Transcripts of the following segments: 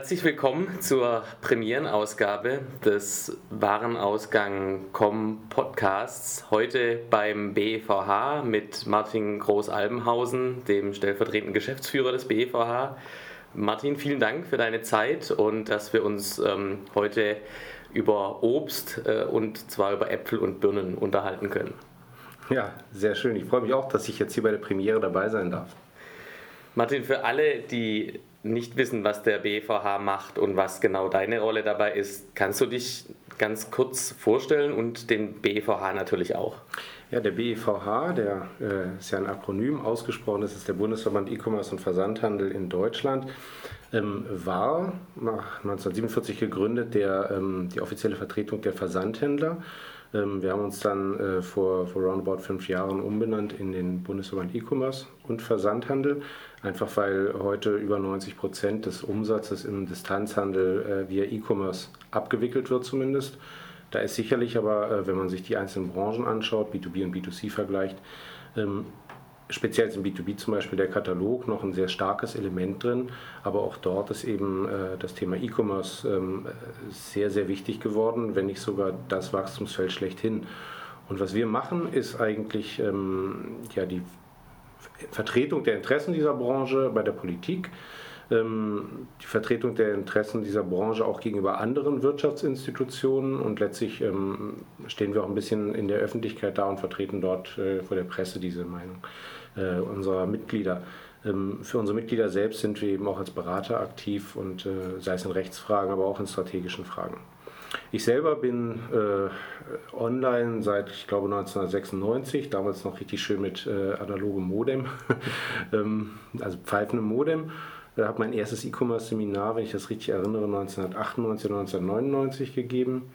Herzlich willkommen zur Premierenausgabe des Warenausgang.com Podcasts. Heute beim BEVH mit Martin Groß-Albenhausen, dem stellvertretenden Geschäftsführer des BEVH. Martin, vielen Dank für deine Zeit und dass wir uns ähm, heute über Obst äh, und zwar über Äpfel und Birnen unterhalten können. Ja, sehr schön. Ich freue mich auch, dass ich jetzt hier bei der Premiere dabei sein darf. Martin, für alle, die nicht wissen, was der BVH macht und was genau deine Rolle dabei ist, kannst du dich ganz kurz vorstellen und den BVH natürlich auch? Ja, der BEVH, der äh, ist ja ein Akronym ausgesprochen, das ist der Bundesverband E-Commerce und Versandhandel in Deutschland, ähm, war nach 1947 gegründet der, ähm, die offizielle Vertretung der Versandhändler. Ähm, wir haben uns dann äh, vor, vor roundabout fünf Jahren umbenannt in den Bundesverband E-Commerce und Versandhandel Einfach weil heute über 90 Prozent des Umsatzes im Distanzhandel äh, via E-Commerce abgewickelt wird zumindest. Da ist sicherlich aber, äh, wenn man sich die einzelnen Branchen anschaut, B2B und B2C vergleicht, ähm, speziell im B2B zum Beispiel der Katalog noch ein sehr starkes Element drin, aber auch dort ist eben äh, das Thema E-Commerce ähm, sehr, sehr wichtig geworden, wenn nicht sogar das Wachstumsfeld schlechthin. Und was wir machen, ist eigentlich ähm, ja, die Vertretung der Interessen dieser Branche bei der Politik, ähm, die Vertretung der Interessen dieser Branche auch gegenüber anderen Wirtschaftsinstitutionen und letztlich ähm, stehen wir auch ein bisschen in der Öffentlichkeit da und vertreten dort äh, vor der Presse diese Meinung äh, unserer Mitglieder. Ähm, für unsere Mitglieder selbst sind wir eben auch als Berater aktiv und äh, sei es in Rechtsfragen, aber auch in strategischen Fragen. Ich selber bin äh, online seit, ich glaube, 1996, damals noch richtig schön mit äh, analogem Modem, ähm, also pfeifendem Modem. Ich habe mein erstes E-Commerce-Seminar, wenn ich das richtig erinnere, 1998, 1999 gegeben.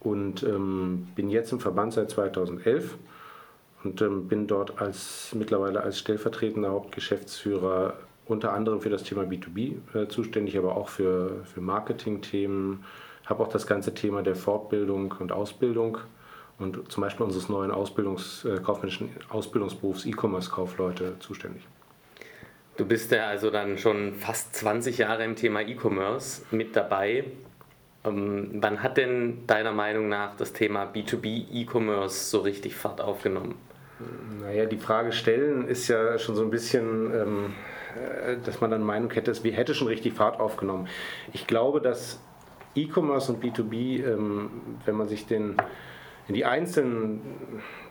Und ähm, bin jetzt im Verband seit 2011 und ähm, bin dort als mittlerweile als stellvertretender Hauptgeschäftsführer unter anderem für das Thema B2B äh, zuständig, aber auch für, für Marketing-Themen, habe auch das ganze Thema der Fortbildung und Ausbildung und zum Beispiel unseres neuen Ausbildungs, äh, kaufmännischen Ausbildungsberufs E-Commerce-Kaufleute zuständig. Du bist ja also dann schon fast 20 Jahre im Thema E-Commerce mit dabei. Ähm, wann hat denn deiner Meinung nach das Thema B2B E-Commerce so richtig Fahrt aufgenommen? Naja, die Frage stellen ist ja schon so ein bisschen, ähm, äh, dass man dann Meinung hätte, es hätte schon richtig Fahrt aufgenommen. Ich glaube, dass E-Commerce und B2B, ähm, wenn man sich den, in die einzelnen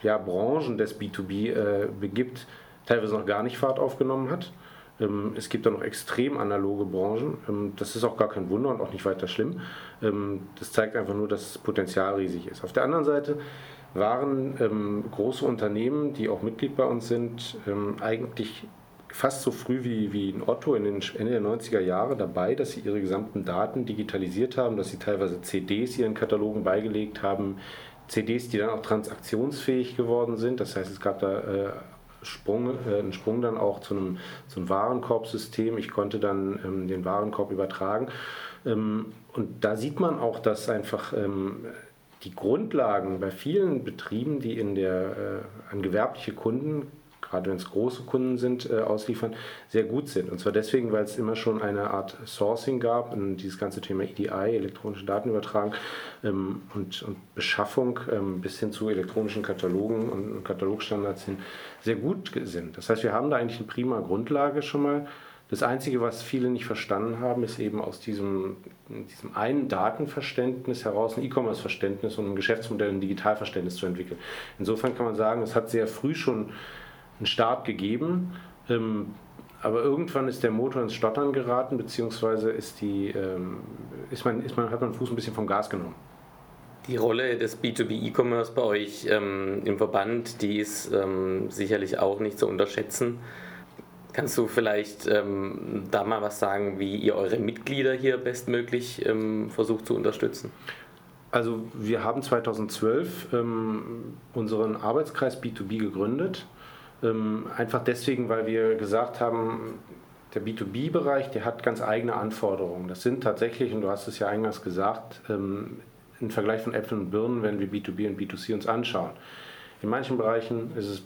ja, Branchen des B2B äh, begibt, teilweise noch gar nicht Fahrt aufgenommen hat. Ähm, es gibt da noch extrem analoge Branchen. Ähm, das ist auch gar kein Wunder und auch nicht weiter schlimm. Ähm, das zeigt einfach nur, dass das Potenzial riesig ist. Auf der anderen Seite waren ähm, große Unternehmen, die auch Mitglied bei uns sind, ähm, eigentlich fast so früh wie, wie in Otto in den Ende der 90er Jahre dabei, dass sie ihre gesamten Daten digitalisiert haben, dass sie teilweise CDs ihren Katalogen beigelegt haben, CDs, die dann auch transaktionsfähig geworden sind. Das heißt, es gab da äh, Sprung, äh, einen Sprung dann auch zu einem, zu einem Warenkorbsystem. Ich konnte dann ähm, den Warenkorb übertragen. Ähm, und da sieht man auch, dass einfach ähm, die Grundlagen bei vielen Betrieben, die in der, äh, an gewerbliche Kunden gerade wenn es große Kunden sind, äh, ausliefern, sehr gut sind. Und zwar deswegen, weil es immer schon eine Art Sourcing gab und dieses ganze Thema EDI, elektronische Datenübertragung ähm, und, und, Beschaffung ähm, bis hin zu elektronischen Katalogen und Katalogstandards hin sehr gut sind. Das heißt, wir haben da eigentlich eine prima Grundlage schon mal. Das Einzige, was viele nicht verstanden haben, ist eben aus diesem, diesem einen Datenverständnis heraus ein E-Commerce-Verständnis und ein Geschäftsmodell, ein Digitalverständnis zu entwickeln. Insofern kann man sagen, es hat sehr früh schon einen Start gegeben. Ähm, aber irgendwann ist der Motor ins Stottern geraten, beziehungsweise ist die, ähm, ist man, ist man, hat man den Fuß ein bisschen vom Gas genommen. Die Rolle des B2B E-Commerce bei euch ähm, im Verband, die ist ähm, sicherlich auch nicht zu unterschätzen. Kannst du vielleicht ähm, da mal was sagen, wie ihr eure Mitglieder hier bestmöglich ähm, versucht zu unterstützen? Also wir haben 2012 unseren Arbeitskreis B2B gegründet ähm, einfach deswegen, weil wir gesagt haben, der B2B-Bereich, der hat ganz eigene Anforderungen. Das sind tatsächlich, und du hast es ja eingangs gesagt, ähm, im Vergleich von Äpfeln und Birnen, wenn wir B2B und B2C uns anschauen. In manchen Bereichen ist es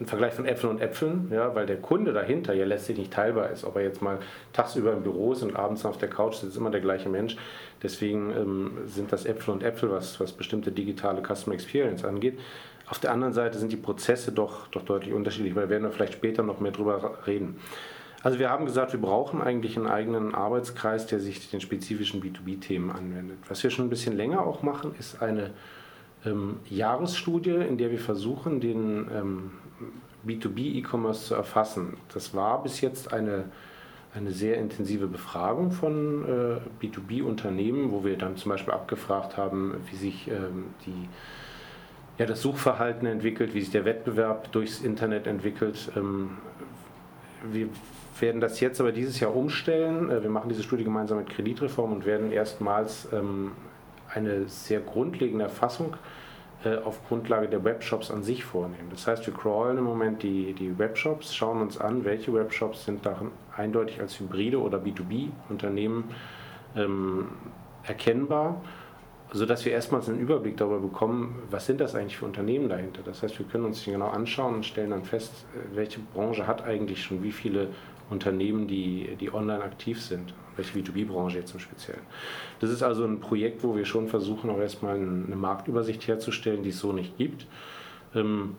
ein Vergleich von Äpfeln und Äpfeln, ja, weil der Kunde dahinter ja letztlich nicht teilbar ist. Ob er jetzt mal tagsüber im Büro ist und abends auf der Couch sitzt, ist immer der gleiche Mensch. Deswegen ähm, sind das Äpfel und Äpfel, was, was bestimmte digitale Customer Experience angeht. Auf der anderen Seite sind die Prozesse doch, doch deutlich unterschiedlich, weil wir werden da vielleicht später noch mehr drüber reden. Also wir haben gesagt, wir brauchen eigentlich einen eigenen Arbeitskreis, der sich den spezifischen B2B-Themen anwendet. Was wir schon ein bisschen länger auch machen, ist eine ähm, Jahresstudie, in der wir versuchen, den ähm, B2B-E-Commerce zu erfassen. Das war bis jetzt eine, eine sehr intensive Befragung von äh, B2B-Unternehmen, wo wir dann zum Beispiel abgefragt haben, wie sich ähm, die, ja, das Suchverhalten entwickelt, wie sich der Wettbewerb durchs Internet entwickelt. Ähm, wir werden das jetzt aber dieses Jahr umstellen. Äh, wir machen diese Studie gemeinsam mit Kreditreform und werden erstmals ähm, eine sehr grundlegende Erfassung äh, auf Grundlage der Webshops an sich vornehmen. Das heißt, wir crawlen im Moment die, die Webshops, schauen uns an, welche Webshops sind da eindeutig als Hybride oder B2B-Unternehmen ähm, erkennbar, sodass wir erstmals einen Überblick darüber bekommen, was sind das eigentlich für Unternehmen dahinter. Das heißt, wir können uns die genau anschauen und stellen dann fest, welche Branche hat eigentlich schon wie viele Unternehmen, die, die online aktiv sind, welche B2B-Branche jetzt im Speziellen. Das ist also ein Projekt, wo wir schon versuchen, auch erstmal eine Marktübersicht herzustellen, die es so nicht gibt. Ähm,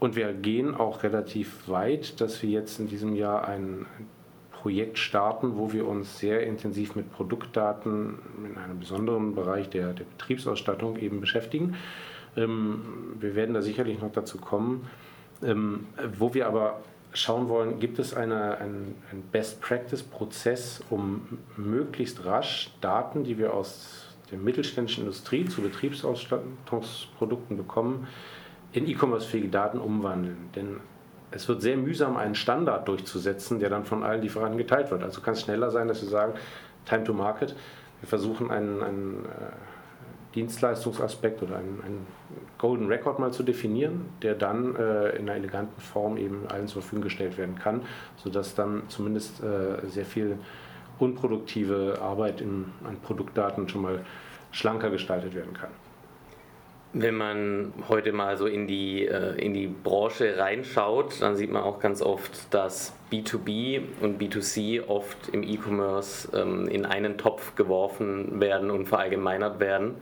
und wir gehen auch relativ weit, dass wir jetzt in diesem Jahr ein Projekt starten, wo wir uns sehr intensiv mit Produktdaten in einem besonderen Bereich der, der Betriebsausstattung eben beschäftigen. Ähm, wir werden da sicherlich noch dazu kommen, ähm, wo wir aber schauen wollen, gibt es eine, einen, einen Best-Practice-Prozess, um möglichst rasch Daten, die wir aus der mittelständischen Industrie zu Betriebsausstattungsprodukten bekommen, in E-Commerce-fähige Daten umwandeln. Denn es wird sehr mühsam, einen Standard durchzusetzen, der dann von allen Lieferanten geteilt wird. Also kann es schneller sein, dass wir sagen, Time to Market, wir versuchen einen, einen äh, Dienstleistungsaspekt oder einen, einen, Golden Record mal zu definieren, der dann äh, in einer eleganten Form eben allen zur Verfügung gestellt werden kann, sodass dann zumindest äh, sehr viel unproduktive Arbeit in, an Produktdaten schon mal schlanker gestaltet werden kann. Wenn man heute mal so in die, äh, in die Branche reinschaut, dann sieht man auch ganz oft, dass B2B und B2C oft im E-Commerce ähm, in einen Topf geworfen werden und verallgemeinert werden.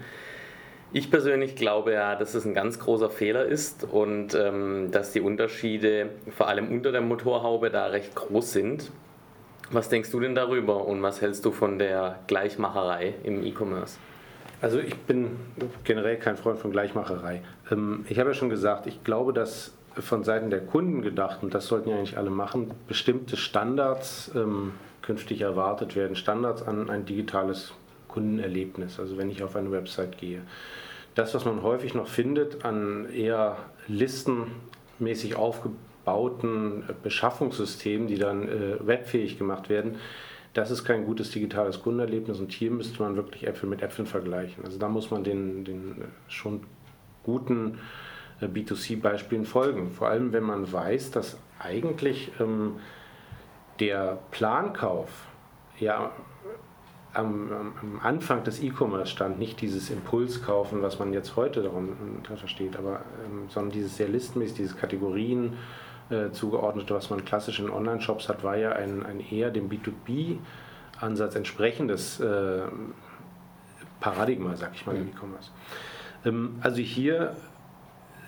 Ich persönlich glaube ja, dass es ein ganz großer Fehler ist und ähm, dass die Unterschiede vor allem unter der Motorhaube da recht groß sind. Was denkst du denn darüber und was hältst du von der Gleichmacherei im E-Commerce? Also ich bin generell kein Freund von Gleichmacherei. Ähm, ich habe ja schon gesagt, ich glaube, dass von Seiten der Kunden gedacht, und das sollten ja eigentlich alle machen, bestimmte Standards ähm, künftig erwartet werden. Standards an ein digitales Kundenerlebnis, also wenn ich auf eine Website gehe. Das, was man häufig noch findet an eher listenmäßig aufgebauten Beschaffungssystemen, die dann äh, webfähig gemacht werden, das ist kein gutes digitales Kundenerlebnis und hier müsste man wirklich Äpfel mit Äpfeln vergleichen. Also da muss man den, den schon guten äh, B2C-Beispielen folgen. Vor allem, wenn man weiß, dass eigentlich ähm, der Plankauf ja am, am Anfang des E-Commerce stand, nicht dieses Impulskaufen, was man jetzt heute darunter versteht, aber, ähm, sondern dieses sehr listenmäßig, dieses Kategorien äh, zugeordnete, was man klassisch in Online-Shops hat, war ja ein, ein eher dem B2B-Ansatz entsprechendes äh, Paradigma, sag ich mal, im E-Commerce. Ähm, also hier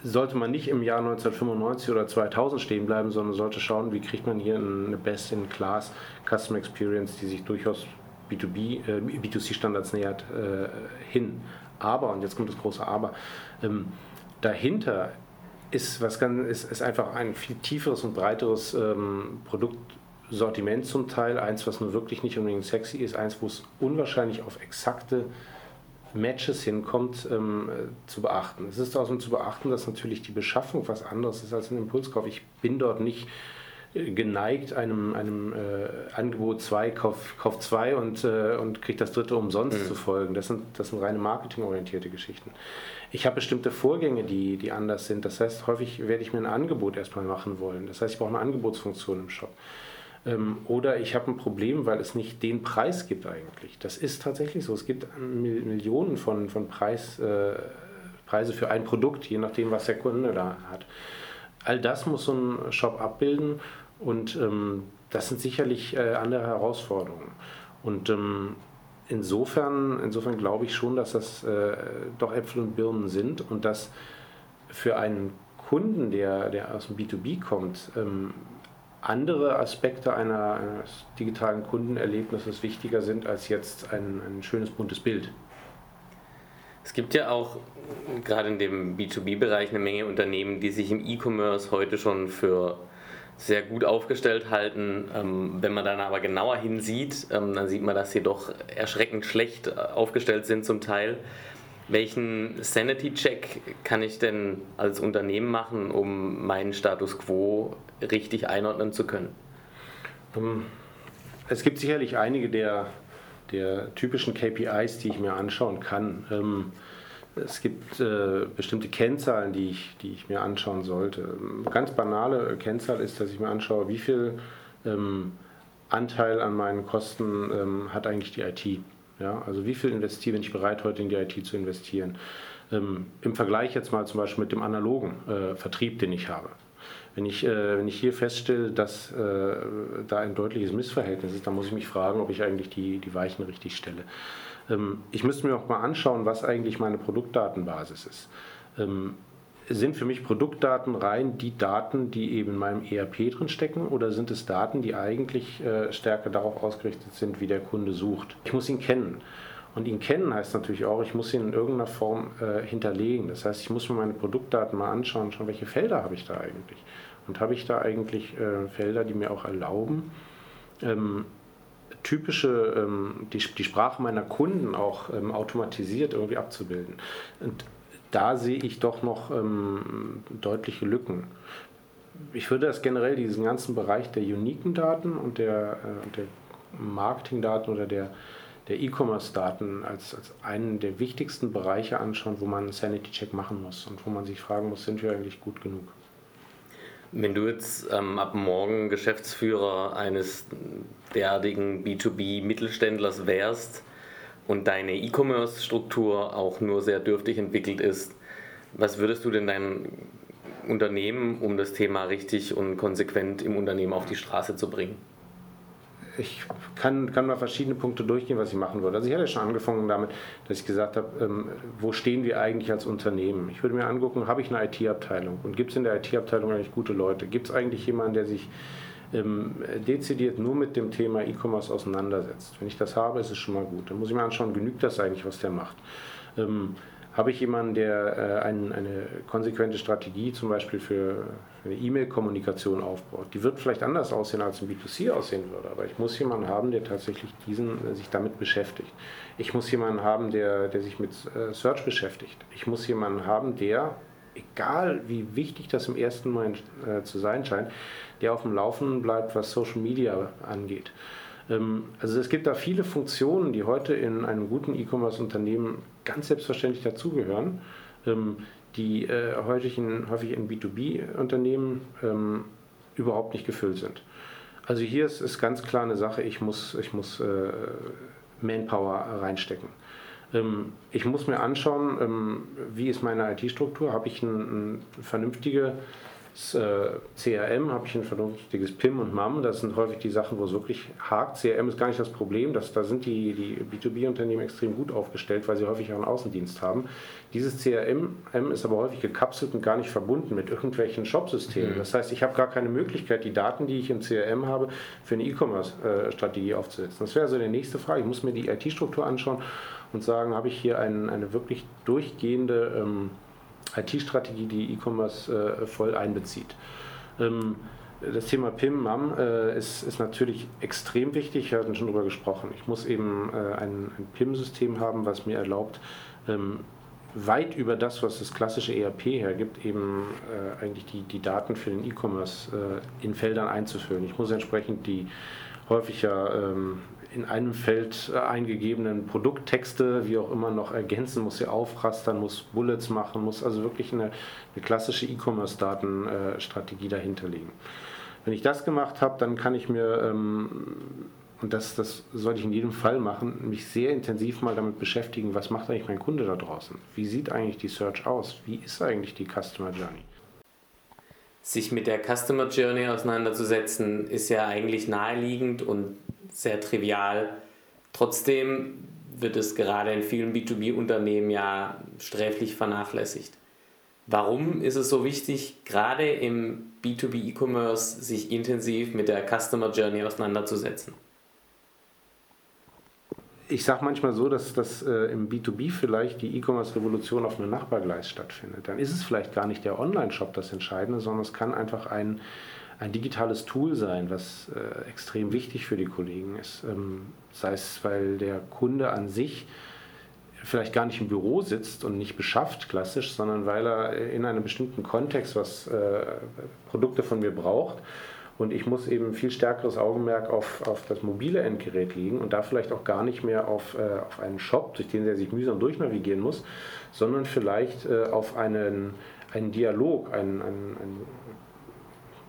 sollte man nicht im Jahr 1995 oder 2000 stehen bleiben, sondern sollte schauen, wie kriegt man hier eine Best-in-Class Customer Experience, die sich durchaus B2B, äh, B2C-Standards nähert, äh, hin. Aber, und jetzt kommt das große Aber, ähm, dahinter ist, was ganz, ist, ist einfach ein viel tieferes und breiteres ähm, Produktsortiment zum Teil. Eins, was nur wirklich nicht unbedingt sexy ist, eins, wo es unwahrscheinlich auf exakte Matches hinkommt, ähm, zu beachten. Es ist außerdem zu beachten, dass natürlich die Beschaffung was anderes ist als ein Impulskauf. Ich bin dort nicht geneigt, einem, einem äh, Angebot 2, Kauf, Kauf 2 und, äh, und kriegt das dritte umsonst mhm. zu folgen. Das sind, das sind reine marketingorientierte Geschichten. Ich habe bestimmte Vorgänge, die, die anders sind. Das heißt, häufig werde ich mir ein Angebot erstmal machen wollen. Das heißt, ich brauche eine Angebotsfunktion im Shop. Ähm, oder ich habe ein Problem, weil es nicht den Preis gibt eigentlich. Das ist tatsächlich so. Es gibt Millionen von, von Preis, äh, Preise für ein Produkt, je nachdem, was der Kunde da hat. all das muss so ein Shop abbilden und ähm, das sind sicherlich äh, andere Herausforderungen. Und ähm, insofern, insofern glaube ich schon, dass das äh, doch Äpfel und Birnen sind und dass für einen Kunden, der, der aus dem B2B kommt, ähm, andere Aspekte einer, eines digitalen Kundenerlebnisses wichtiger sind als jetzt ein, ein schönes buntes Bild. Es gibt ja auch gerade in dem B2B-Bereich eine Menge Unternehmen, die sich im E-Commerce heute schon für sehr gut aufgestellt halten. Ähm, wenn man dann aber genauer hinsieht, ähm, dann sieht man, dass sie doch erschreckend schlecht äh, aufgestellt sind zum Teil. Welchen Sanity-Check kann ich denn als Unternehmen machen, um meinen Status quo richtig einordnen zu können? Ähm, es gibt sicherlich einige der der typischen KPIs, die ich mir anschauen kann. Es gibt äh, bestimmte Kennzahlen, die ich, die ich mir anschauen sollte. Ganz banale Kennzahl ist, dass ich mir anschaue, wie viel ähm, Anteil an meinen Kosten ähm, hat eigentlich die IT. Ja? Also wie viel investiere, bin ich bereit, heute in die IT zu investieren. Ähm, Im Vergleich jetzt mal zum Beispiel mit dem analogen äh, Vertrieb, den ich habe. Wenn ich, äh, wenn ich hier feststelle, dass äh, da ein deutliches Missverhältnis ist, dann muss ich mich fragen, ob ich eigentlich die, die Weichen richtig stelle. Ähm, ich müsste mir auch mal anschauen, was eigentlich meine Produktdatenbasis ist. Ähm, sind für mich Produktdaten rein die Daten, die eben in meinem ERP drin stecken, oder sind es Daten, die eigentlich äh, stärker darauf ausgerichtet sind, wie der Kunde sucht? Ich muss ihn kennen. Und ihn kennen heißt natürlich auch, ich muss ihn in irgendeiner Form äh, hinterlegen. Das heißt, ich muss mir meine Produktdaten mal anschauen, schauen, welche Felder habe ich da eigentlich. Und habe ich da eigentlich äh, Felder, die mir auch erlauben, ähm, typische, ähm, die, die Sprache meiner Kunden auch ähm, automatisiert irgendwie abzubilden. Und da sehe ich doch noch ähm, deutliche Lücken. Ich würde das generell, diesen ganzen Bereich der uniken Daten und der, äh, der Marketingdaten oder der, der E-Commerce-Daten als, als einen der wichtigsten Bereiche anschauen, wo man einen Sanity-Check machen muss und wo man sich fragen muss, sind wir eigentlich gut genug? Wenn du jetzt ähm, ab morgen Geschäftsführer eines derartigen B2B-Mittelständlers wärst und deine E-Commerce-Struktur auch nur sehr dürftig entwickelt ist, was würdest du denn dein Unternehmen, um das Thema richtig und konsequent im Unternehmen auf die Straße zu bringen? Ich kann, kann mal verschiedene Punkte durchgehen, was ich machen würde. Also ich hatte schon angefangen damit, dass ich gesagt habe, ähm, wo stehen wir eigentlich als Unternehmen? Ich würde mir angucken, habe ich eine IT-Abteilung und gibt es in der IT-Abteilung eigentlich gute Leute? Gibt es eigentlich jemanden, der sich ähm, dezidiert nur mit dem Thema E-Commerce auseinandersetzt? Wenn ich das habe, ist es schon mal gut. Dann muss ich mir anschauen, genügt das eigentlich, was der macht? Ähm, habe ich jemanden, der äh, ein, eine konsequente Strategie zum Beispiel für, für eine E-Mail-Kommunikation aufbaut? Die wird vielleicht anders aussehen, als ein B2C aussehen würde, aber ich muss jemanden haben, der tatsächlich diesen, äh, sich damit beschäftigt. Ich muss jemanden haben, der, der sich mit äh, Search beschäftigt. Ich muss jemanden haben, der, egal wie wichtig das im ersten Moment äh, zu sein scheint, der auf dem Laufenden bleibt, was Social Media angeht. Ähm, also es gibt da viele Funktionen, die heute in einem guten E-Commerce-Unternehmen ganz selbstverständlich dazugehören, ähm, die äh, häufig in, häufig in B2B-Unternehmen ähm, überhaupt nicht gefüllt sind. Also hier ist, ist ganz klar eine Sache, ich muss, ich muss äh, Manpower reinstecken. Ich muss mir anschauen, wie ist meine IT-Struktur, habe ich eine, eine vernünftige äh, CRM habe ich ein vernünftiges PIM und MAM. Das sind häufig die Sachen, wo es wirklich hakt. CRM ist gar nicht das Problem. Das, da sind die, die B2B-Unternehmen extrem gut aufgestellt, weil sie häufig auch einen Außendienst haben. Dieses CRM ist aber häufig gekapselt und gar nicht verbunden mit irgendwelchen Shop-Systemen. Mhm. Das heißt, ich habe gar keine Möglichkeit, die Daten, die ich im CRM habe, für eine E-Commerce-Strategie aufzusetzen. Das wäre also die nächste Frage. Ich muss mir die IT-Struktur anschauen und sagen, habe ich hier ein, eine wirklich durchgehende ähm, IT-Strategie, die E-Commerce äh, voll einbezieht. Ähm, das Thema PIM, MAM äh, ist, ist, natürlich extrem wichtig. Wir hatten schon darüber gesprochen. Ich muss eben äh, ein, ein PIM-System haben, was mir erlaubt, ähm, weit über das, was das klassische ERP hergibt, eben äh, eigentlich die, die Daten für den E-Commerce äh, in Feldern einzufüllen. Ich muss entsprechend die häufig ja ähm, in einem Feld äh, eingegebenen Produkttexte, wie auch immer, noch ergänzen, muss sie aufrastern, muss Bullets machen, muss also wirklich eine, eine klassische E-Commerce-Datenstrategie dahinter liegen. Wenn ich das gemacht habe, dann kann ich mir, ähm, und das, das sollte ich in jedem Fall machen, mich sehr intensiv mal damit beschäftigen, was macht eigentlich mein Kunde da draußen? Wie sieht eigentlich die Search aus? Wie ist eigentlich die Customer Journey? Sich mit der Customer Journey auseinanderzusetzen, ist ja eigentlich naheliegend und sehr trivial. Trotzdem wird es gerade in vielen B2B-Unternehmen ja sträflich vernachlässigt. Warum ist es so wichtig, gerade im B2B E-Commerce sich intensiv mit der Customer Journey auseinanderzusetzen? Ich sage manchmal so, dass das äh, im B2B vielleicht die E-Commerce-Revolution auf einem Nachbargleis stattfindet. Dann ist es vielleicht gar nicht der Online-Shop das Entscheidende, sondern es kann einfach ein, ein digitales Tool sein, was äh, extrem wichtig für die Kollegen ist. Ähm, sei es, weil der Kunde an sich vielleicht gar nicht im Büro sitzt und nicht beschafft klassisch, sondern weil er in einem bestimmten Kontext was äh, Produkte von mir braucht. Und ich muss eben viel stärkeres Augenmerk auf, auf das mobile Endgerät legen und da vielleicht auch gar nicht mehr auf, äh, auf einen Shop, durch den er sich mühsam durchnavigieren muss, sondern vielleicht äh, auf einen, einen Dialog, einen, einen, einen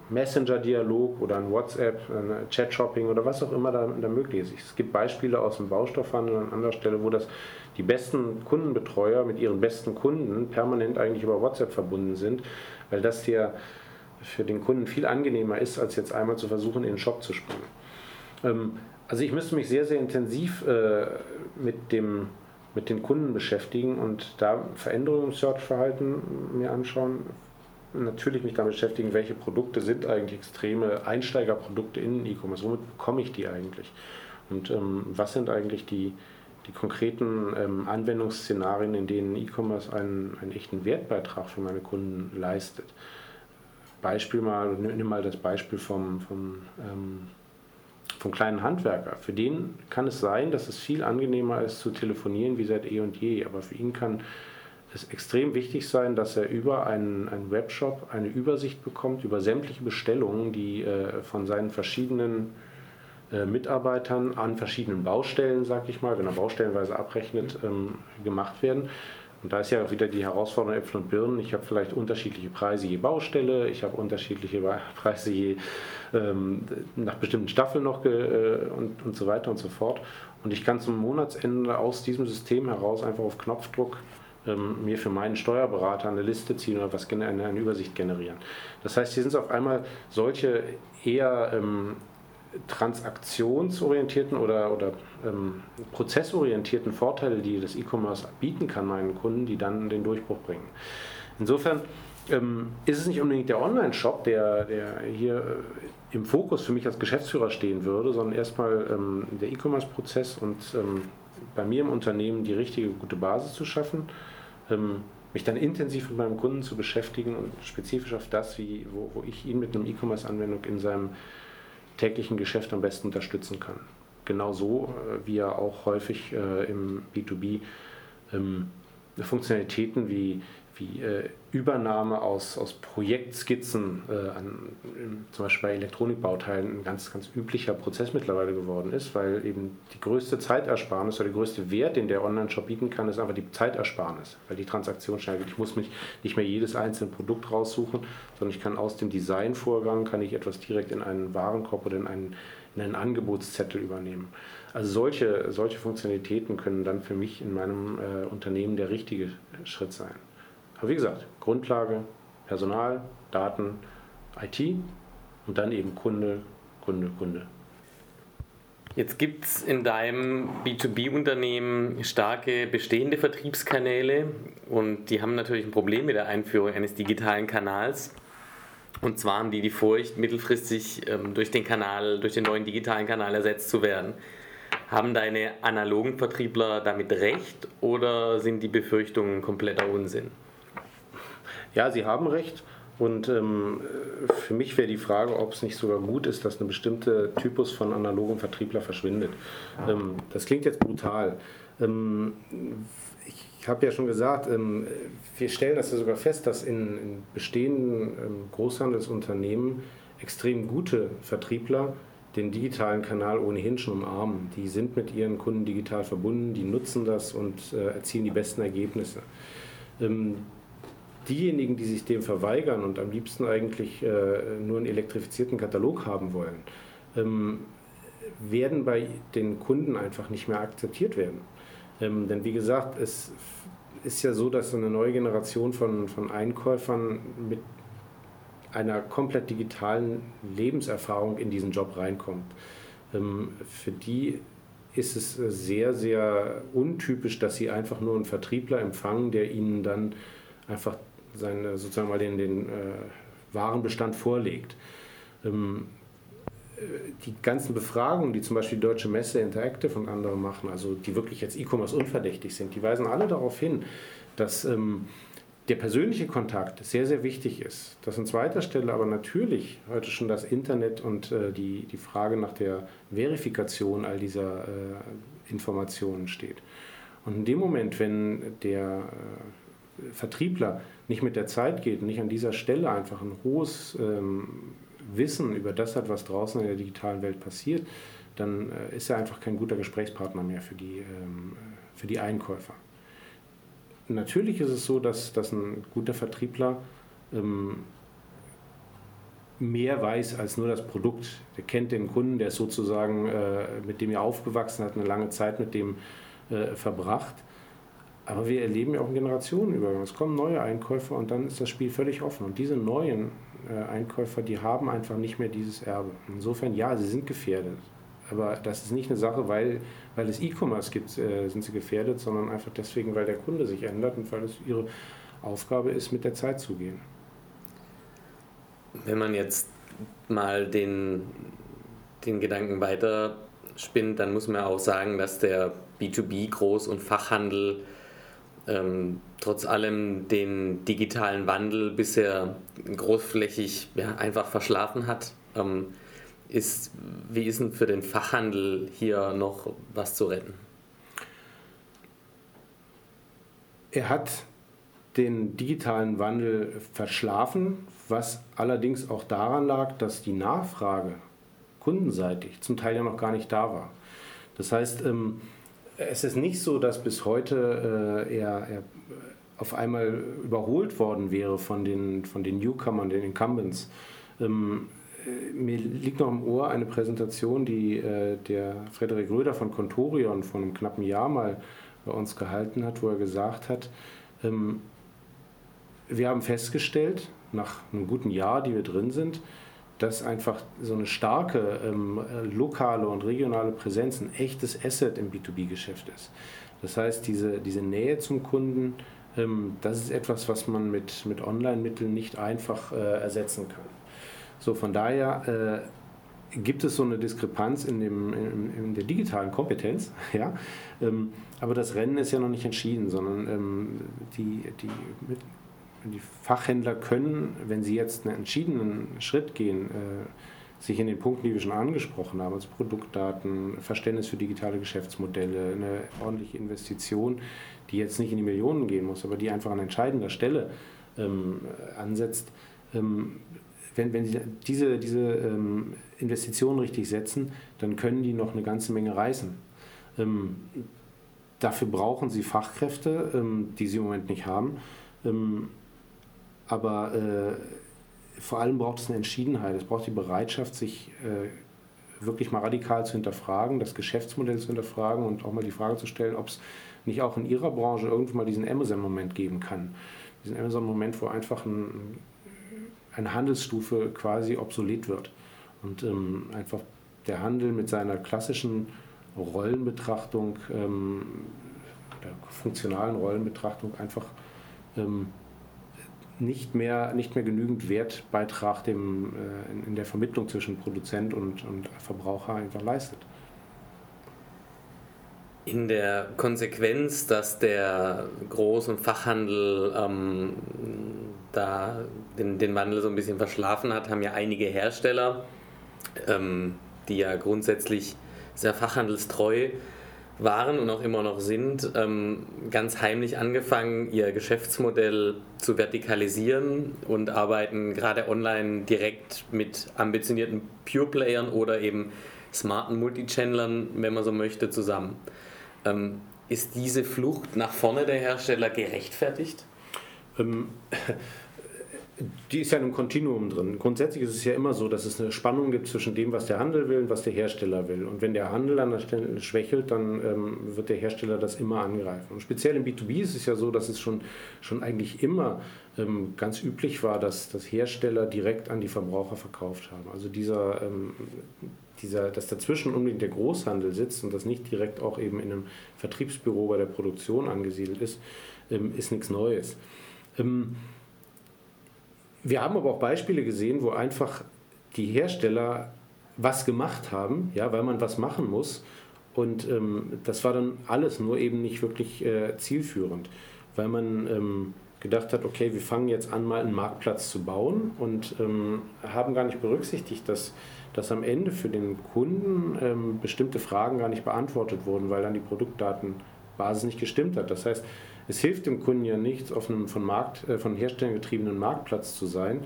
Messenger-Dialog oder ein WhatsApp, ein Chat-Shopping oder was auch immer da, da, möglich ist. Es gibt Beispiele aus dem Baustoffhandel an anderer Stelle, wo das die besten Kundenbetreuer mit ihren besten Kunden permanent eigentlich über WhatsApp verbunden sind, weil das hier für den Kunden viel angenehmer ist, als jetzt einmal zu versuchen, in den Shop zu springen. Ähm, also ich müsste mich sehr, sehr intensiv äh, mit, dem, mit den Kunden beschäftigen und da Veränderungen im Search-Verhalten mir anschauen, natürlich mich damit beschäftigen, welche Produkte sind eigentlich extreme Einsteigerprodukte in E-Commerce, womit bekomme ich die eigentlich und ähm, was sind eigentlich die, die konkreten ähm, Anwendungsszenarien, in denen E-Commerce einen, einen echten Wertbeitrag für meine Kunden leistet. Beispiel mal, nimm mal das Beispiel vom, vom, ähm, vom kleinen Handwerker. Für den kann es sein, dass es viel angenehmer ist zu telefonieren wie seit eh und je, aber für ihn kann es extrem wichtig sein, dass er über einen, einen Webshop eine Übersicht bekommt über sämtliche Bestellungen, die äh, von seinen verschiedenen äh, Mitarbeitern an verschiedenen Baustellen, sag ich mal, wenn er baustellenweise abrechnet, ähm, gemacht werden. Und da ist ja auch wieder die Herausforderung Äpfel und Birnen. Ich habe vielleicht unterschiedliche Preise je Baustelle, ich habe unterschiedliche Preise je ähm, nach bestimmten Staffeln noch äh, und, und so weiter und so fort. Und ich kann zum Monatsende aus diesem System heraus einfach auf Knopfdruck ähm, mir für meinen Steuerberater eine Liste ziehen oder was eine, eine Übersicht generieren. Das heißt, hier sind es auf einmal solche eher ähm, transaktionsorientierten oder, oder ähm, prozessorientierten Vorteile, die das E-Commerce bieten kann meinen Kunden, die dann den Durchbruch bringen. Insofern ähm, ist es nicht unbedingt der Online-Shop, der, der hier äh, im Fokus für mich als Geschäftsführer stehen würde, sondern erstmal ähm, der E-Commerce-Prozess und ähm, bei mir im Unternehmen die richtige, gute Basis zu schaffen ähm, mich dann intensiv mit meinem Kunden zu beschäftigen und spezifisch auf das, wie, wo, wo ich ihn mit einer E-Commerce-Anwendung in seinem täglichen Geschäft am besten unterstützen kann. Genauso äh, wie er auch häufig äh, im B2B ähm, Funktionalitäten wie wie äh, Übernahme aus, aus Projektskizzen, äh, an, zum Beispiel bei Elektronikbauteilen, ein ganz, ganz üblicher Prozess mittlerweile geworden ist, weil eben die größte Zeitersparnis oder der größte Wert, den der Online-Shop bieten kann, ist einfach die Zeitersparnis, weil die Transaktion schnell geht. Ich muss mich nicht mehr jedes einzelne Produkt raussuchen, sondern ich kann aus dem Designvorgang kann ich etwas direkt in einen Warenkorb oder in einen, in einen Angebotszettel übernehmen. Also solche, solche Funktionalitäten können dann für mich in meinem äh, Unternehmen der richtige Schritt sein. Aber wie gesagt, Grundlage, Personal, Daten, IT und dann eben Kunde, Kunde, Kunde. Jetzt gibt es in deinem B2B-Unternehmen starke bestehende Vertriebskanäle und die haben natürlich ein Problem mit der Einführung eines digitalen Kanals. Und zwar haben die die Furcht, mittelfristig ähm, durch den Kanal, durch den neuen digitalen Kanal ersetzt zu werden. Haben deine analogen Vertriebler damit recht oder sind die Befürchtungen kompletter Unsinn? Ja, Sie haben recht. Und ähm, für mich wäre die Frage, ob es nicht sogar gut ist, dass ein bestimmter Typus von analogen Vertriebler verschwindet. Ähm, das klingt jetzt brutal. Ähm, ich habe ja schon gesagt, ähm, wir stellen das ja sogar fest, dass in, in bestehenden ähm, Großhandelsunternehmen extrem gute Vertriebler den digitalen Kanal ohnehin schon umarmen. Die sind mit ihren Kunden digital verbunden, die nutzen das und äh, erzielen die besten Ergebnisse. Ähm, diejenigen, die sich dem verweigern und am liebsten eigentlich äh, nur einen elektrifizierten Katalog haben wollen, ähm, werden bei den Kunden einfach nicht mehr akzeptiert werden. Ähm, denn wie gesagt, es ist ja so, dass eine neue Generation von, von Einkäufern mit einer komplett digitalen Lebenserfahrung in diesen Job reinkommt. Ähm, für die ist es sehr, sehr untypisch, dass sie einfach nur einen Vertriebler empfangen, der ihnen dann einfach seine, sozusagen mal den, den äh, Warenbestand vorlegt. Ähm, äh, die ganzen Befragungen, die zum Beispiel die Deutsche Messe Interactive und andere machen, also die wirklich jetzt E-Commerce unverdächtig sind, die weisen alle darauf hin, dass ähm, der persönliche Kontakt sehr, sehr wichtig ist. Dass an zweiter Stelle aber natürlich heute schon das Internet und äh, die, die Frage nach der Verifikation all dieser äh, Informationen steht. Und in dem Moment, wenn der äh, Vertriebler nicht mit der Zeit geht nicht an dieser Stelle einfach ein hohes ähm, Wissen über das hat, was draußen in der digitalen Welt passiert, dann äh, ist er einfach kein guter Gesprächspartner mehr für die, ähm, für die Einkäufer natürlich ist es so, dass, dass ein guter Vertriebler ähm, mehr weiß als nur das Produkt. Der kennt den Kunden, der ist sozusagen, äh, mit dem er aufgewachsen hat, eine lange Zeit mit dem äh, verbracht. Aber wir erleben ja auch einen Generationenübergang. Es kommen neue Einkäufer und dann ist das Spiel völlig offen. Und diese neuen äh, Einkäufer, die haben einfach nicht mehr dieses Erbe. Insofern, ja, sie sind gefährdet. Aber das ist nicht eine Sache, weil, weil es E-Commerce gibt, äh, sind sie gefährdet, sondern einfach deswegen, weil der Kunde sich ändert und weil es ihre Aufgabe ist, mit der Zeit zu gehen. Wenn man jetzt mal den, den Gedanken weiter spinnt, dann muss man auch sagen, dass der B2B-Groß- und Fachhandel ähm, trotz allem den digitalen Wandel bisher großflächig ja, einfach verschlafen hat. Ähm, ist, wie ist denn für den Fachhandel hier noch was zu retten? Er hat den digitalen Wandel verschlafen, was allerdings auch daran lag, dass die Nachfrage kundenseitig zum Teil ja noch gar nicht da war. Das heißt, ähm, es ist nicht so, dass bis heute äh, er, er auf einmal überholt worden wäre von den, von den Newcomern, den Incumbents. Ähm, äh, mir liegt noch im Ohr eine Präsentation, die äh, der Frederik Röder von Contorion vor einem knappen Jahr mal bei uns gehalten hat, wo er gesagt hat, ähm, wir haben festgestellt, nach einem guten Jahr, die wir drin sind, dass einfach so eine starke ähm, lokale und regionale Präsenz ein echtes Asset im B2B-Geschäft ist. Das heißt, diese, diese Nähe zum Kunden, ähm, das ist etwas, was man mit, mit Online-Mitteln nicht einfach äh, ersetzen kann. So, von daher äh, gibt es so eine Diskrepanz in, dem, in, in der digitalen Kompetenz, ja. Ähm, aber das Rennen ist ja noch nicht entschieden, sondern ähm, die, die, die Fachhändler können, wenn sie jetzt einen entschiedenen Schritt gehen, äh, sich in den Punkten, die wir schon angesprochen haben, also Produktdaten, Verständnis für digitale Geschäftsmodelle, eine ordentliche Investition, die jetzt nicht in die Millionen gehen muss, aber die einfach an entscheidender Stelle ähm, ansetzt, ähm, wenn, wenn Sie diese, diese ähm, Investitionen richtig setzen, dann können die noch eine ganze Menge reißen. Ähm, dafür brauchen Sie Fachkräfte, ähm, die Sie im Moment nicht haben. Aber äh, vor allem braucht es eine Entschiedenheit. Es braucht die Bereitschaft, sich äh, wirklich mal radikal zu hinterfragen, das Geschäftsmodell zu hinterfragen und auch mal die Frage zu stellen, ob es nicht auch in Ihrer Branche irgendwann mal diesen Amazon-Moment geben kann. Diesen Amazon-Moment, wo einfach ein eine Handelsstufe quasi obsolet wird. Und ähm, einfach der Handel mit seiner klassischen Rollenbetrachtung, ähm, der funktionalen Rollenbetrachtung einfach ähm, nicht, mehr, nicht mehr genügend Wertbeitrag dem, äh, in, der Vermittlung zwischen Produzent und, und Verbraucher einfach leistet. In der Konsequenz, dass der Groß- und Fachhandel ähm, da den, den Wandel so ein bisschen verschlafen hat, haben ja einige Hersteller, ähm, die ja grundsätzlich sehr fachhandelstreu waren und auch immer noch sind, ähm, ganz heimlich angefangen, ihr Geschäftsmodell zu vertikalisieren und arbeiten gerade online direkt mit ambitionierten Pure-Playern oder eben smarten Multichannelern, wenn man so möchte, zusammen. Ähm, ist diese Flucht nach vorne der Hersteller gerechtfertigt? Ähm, die ist ja in einem Kontinuum drin. Grundsätzlich ist es ja immer so, dass es eine Spannung gibt zwischen dem, was der Handel will und was der Hersteller will. Und wenn der Handel an der Stelle schwächelt, dann ähm, wird der Hersteller das immer angreifen. Und speziell im B2B ist es ja so, dass es schon, schon eigentlich immer ähm, ganz üblich war, dass, dass Hersteller direkt an die Verbraucher verkauft haben. Also dieser, ähm, dieser, dass dazwischen unbedingt der Großhandel sitzt und das nicht direkt auch eben in einem Vertriebsbüro bei der Produktion angesiedelt ist, ähm, ist nichts Neues. Wir haben aber auch Beispiele gesehen, wo einfach die Hersteller was gemacht haben, ja, weil man was machen muss. Und ähm, das war dann alles nur eben nicht wirklich äh, zielführend, weil man ähm, gedacht hat, okay, wir fangen jetzt an, mal einen Marktplatz zu bauen und ähm, haben gar nicht berücksichtigt, dass, dass am Ende für den Kunden ähm, bestimmte Fragen gar nicht beantwortet wurden, weil dann die Produktdatenbasis nicht gestimmt hat. Das heißt, es hilft dem Kunden ja nichts, auf einem von, Markt, äh, von Herstellern getriebenen Marktplatz zu sein,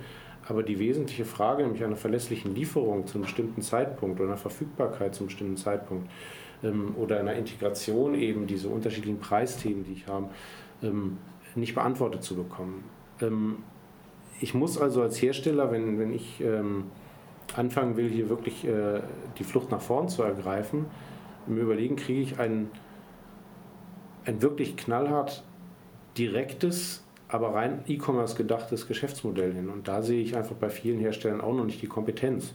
aber die wesentliche Frage, nämlich einer verlässlichen Lieferung zu einem bestimmten Zeitpunkt oder einer Verfügbarkeit zu einem bestimmten Zeitpunkt ähm, oder einer Integration eben diese unterschiedlichen Preisthemen, die ich habe, ähm, nicht beantwortet zu bekommen. Ähm, ich muss also als Hersteller, wenn, wenn ich ähm, anfangen will, hier wirklich äh, die Flucht nach vorn zu ergreifen, mir überlegen, kriege ich ein, ein wirklich knallhart direktes, aber rein E-Commerce gedachtes Geschäftsmodell hin. Und da sehe ich einfach bei vielen Herstellern auch noch nicht die Kompetenz,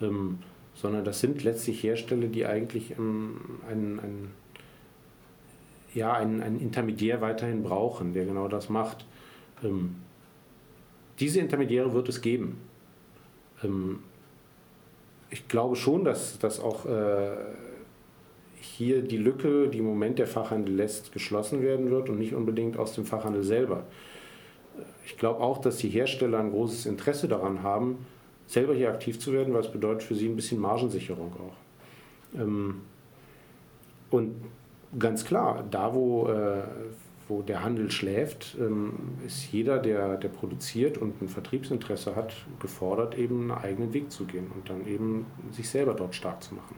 ähm, sondern das sind letztlich Hersteller, die eigentlich ähm, einen, einen, ja, einen, einen Intermediär weiterhin brauchen, der genau das macht. Ähm, diese Intermediäre wird es geben. Ähm, ich glaube schon, dass, dass auch äh, hier die Lücke, die im Moment der Fachhandel lässt, geschlossen werden wird und nicht unbedingt aus dem Fachhandel selber. Ich glaube auch, dass die Hersteller ein großes Interesse daran haben, selber hier aktiv zu werden, weil es bedeutet für sie ein bisschen Margensicherung auch. Ähm, und ganz klar, da wo, äh, wo der Handel schläft, ähm, ist jeder, der, der produziert und ein Vertriebsinteresse hat, gefordert, eben einen eigenen Weg zu gehen und dann eben sich selber dort stark zu machen.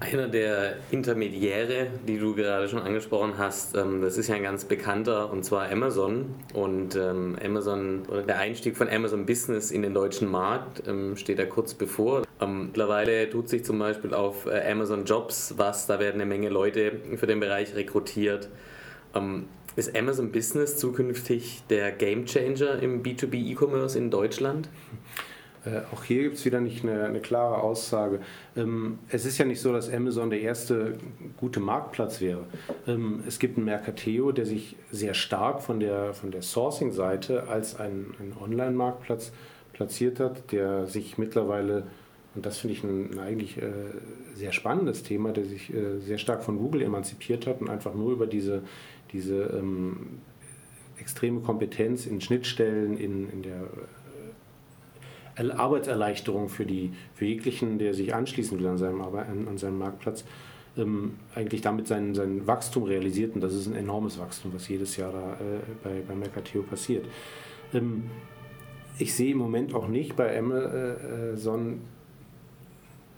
Einer der Intermediäre, die du gerade schon angesprochen hast, ähm, das ist ja ein ganz bekannter und zwar Amazon. Und ähm, Amazon oder der Einstieg von Amazon Business in den deutschen Markt ähm, steht ja kurz bevor. Mittlerweile tut sich zum Beispiel auf äh, Amazon Jobs was, da werden eine Menge Leute für den Bereich rekrutiert. Ist Amazon Business zukünftig der Gamechanger im B2B E-Commerce in Deutschland? Äh, auch hier gibt es wieder nicht eine, eine klare Aussage. Ähm, es ist ja nicht so, dass Amazon der erste gute Marktplatz wäre. Ähm, es gibt einen Mercateo, der sich sehr stark von der, von der Sourcing-Seite als ein, ein Online-Marktplatz platziert hat, der sich mittlerweile, und das finde ich ein, ein eigentlich äh, sehr spannendes Thema, der sich äh, sehr stark von Google emanzipiert hat und einfach nur über diese, diese ähm, extreme Kompetenz in Schnittstellen, in, in der Arbeitserleichterung für, die, für jeglichen, der sich anschließen will an seinem, an, seinem Marktplatz, ähm, eigentlich damit sein, sein Wachstum realisiert. Und das ist ein enormes Wachstum, was jedes Jahr da äh, bei, bei Mercateo passiert. Ähm, ich sehe im Moment auch nicht bei Amazon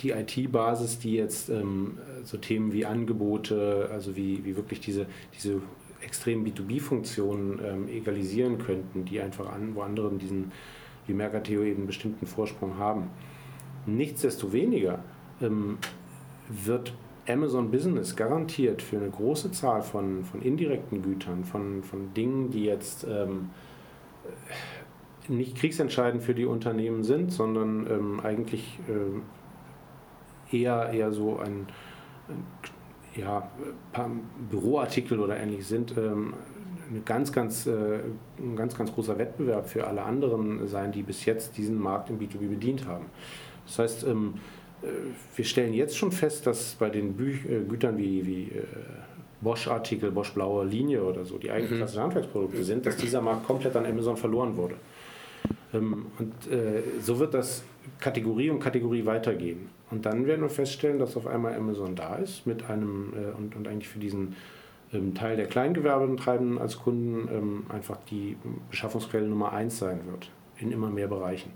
die IT-Basis, die jetzt ähm, so Themen wie Angebote, also wie, wie wirklich diese, diese extremen B2B-Funktionen ähm, egalisieren könnten, die einfach an, wo andere diesen wie Mercateo eben einen bestimmten Vorsprung haben. Nichtsdestoweniger ähm, wird Amazon Business garantiert für eine große Zahl von, von indirekten Gütern, von, von Dingen, die jetzt ähm, nicht kriegsentscheidend für die Unternehmen sind, sondern ähm, eigentlich äh, eher, eher so ein, ein ja, Büroartikel oder ähnlich sind, eine ganz, ganz, äh, ein ganz, ganz großer Wettbewerb für alle anderen sein, die bis jetzt diesen Markt im B2B bedient haben. Das heißt, ähm, äh, wir stellen jetzt schon fest, dass bei den Bü äh, Gütern wie, wie Bosch-Artikel, Bosch-blaue Linie oder so, die eigentlich mhm. klassische Handwerksprodukte sind, dass dieser Markt komplett an Amazon verloren wurde. Ähm, und so wird das Kategorie um Kategorie weitergehen. Und dann werden wir feststellen, dass auf einmal Amazon da ist mit einem und, und eigentlich für diesen Teil der Kleingewerbetreibenden als Kunden ähm, einfach die Beschaffungsquelle Nummer eins sein wird in immer mehr Bereichen.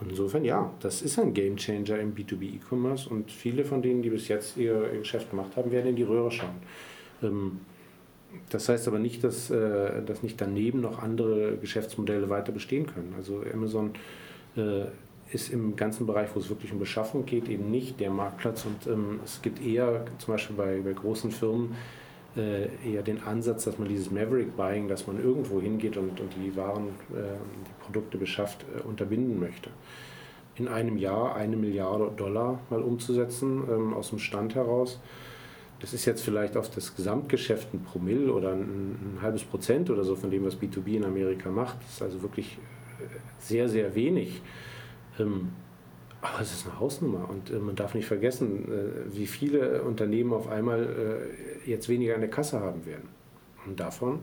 Und insofern, ja, das ist ein Game Changer im B2B E-Commerce und viele von denen, die bis jetzt ihr, Geschäft gemacht haben, werden in die Röhre schauen. Ähm, Das heißt aber nicht, dass, äh, dass nicht daneben noch andere Geschäftsmodelle weiter bestehen können. Also Amazon äh, ist im ganzen Bereich, wo es wirklich um Beschaffung geht, eben nicht der Marktplatz. Und ähm, es gibt eher, zum Beispiel bei, bei großen Firmen, eher den Ansatz, dass man dieses Maverick-Buying, dass man irgendwo hingeht und, und die Waren, äh, die Produkte beschafft, äh, unterbinden möchte. In einem Jahr eine Milliarde Dollar mal umzusetzen, ähm, aus dem Stand heraus, das ist jetzt vielleicht auf das Gesamtgeschäft ein Promille oder ein, ein halbes Prozent oder so von dem, was B2B in Amerika macht. Das ist also wirklich äh, sehr, sehr wenig. Aber es ist eine Hausnummer und äh, man darf nicht vergessen, äh, wie viele Unternehmen auf einmal äh, jetzt weniger in der Kasse haben werden. Und davon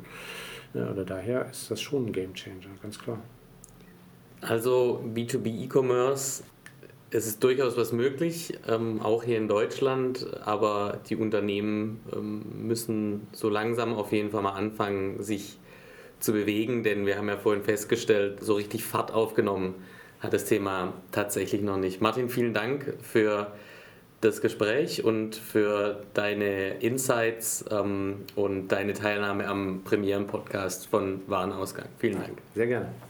oder daher ist das schon ein Game Changer, ganz klar. Also B2B E-Commerce, es ist durchaus was möglich, ähm, auch hier in Deutschland, aber die Unternehmen ähm, müssen so langsam auf jeden Fall mal anfangen, sich zu bewegen, denn wir haben ja vorhin festgestellt, so richtig Fahrt aufgenommen hat das Thema tatsächlich noch nicht. Martin, vielen Dank für das Gespräch und für deine Insights ähm, und deine Teilnahme am Premieren-Podcast von Warenausgang. Vielen Dank. Sehr gerne.